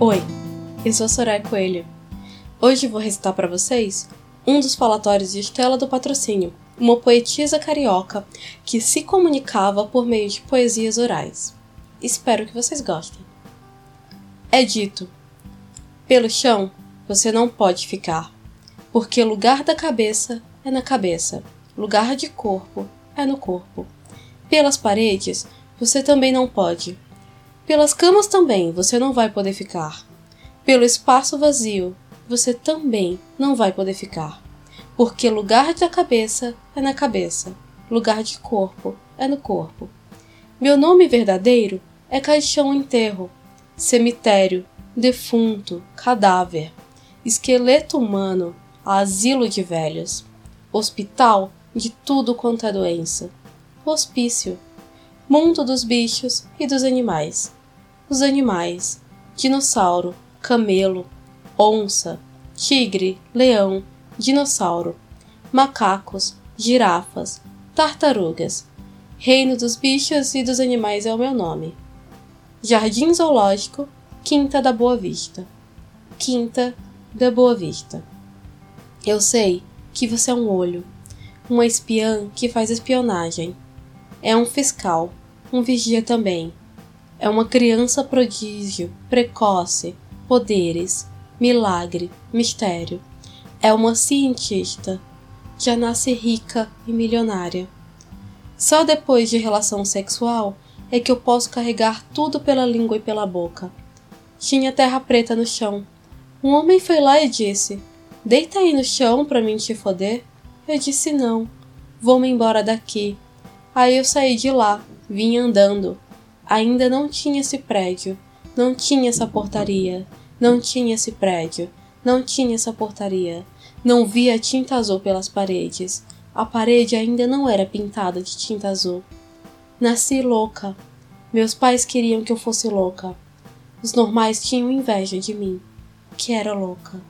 Oi, eu sou Soraya Coelho. Hoje vou recitar para vocês um dos falatórios de Estela do Patrocínio, uma poetisa carioca que se comunicava por meio de poesias orais. Espero que vocês gostem. É dito: pelo chão você não pode ficar, porque lugar da cabeça é na cabeça, lugar de corpo é no corpo. Pelas paredes você também não pode, pelas camas também você não vai poder ficar. Pelo espaço vazio você também não vai poder ficar. Porque lugar da cabeça é na cabeça, lugar de corpo é no corpo. Meu nome verdadeiro é caixão enterro, cemitério, defunto, cadáver, esqueleto humano, asilo de velhos, hospital de tudo quanto é doença, hospício, mundo dos bichos e dos animais os animais: dinossauro, camelo, onça, tigre, leão, dinossauro, macacos, girafas, tartarugas. Reino dos bichos e dos animais é o meu nome. Jardim Zoológico, Quinta da Boa Vista. Quinta da Boa Vista. Eu sei que você é um olho, uma espiã que faz espionagem. É um fiscal, um vigia também é uma criança prodígio, precoce, poderes, milagre, mistério. É uma cientista. Já nasce rica e milionária. Só depois de relação sexual é que eu posso carregar tudo pela língua e pela boca. Tinha terra preta no chão. Um homem foi lá e disse: Deita aí no chão pra mim te foder. Eu disse: Não, vou-me embora daqui. Aí eu saí de lá, vim andando, Ainda não tinha esse prédio, não tinha essa portaria, não tinha esse prédio, não tinha essa portaria. Não via tinta azul pelas paredes. A parede ainda não era pintada de tinta azul. Nasci louca. Meus pais queriam que eu fosse louca. Os normais tinham inveja de mim, que era louca.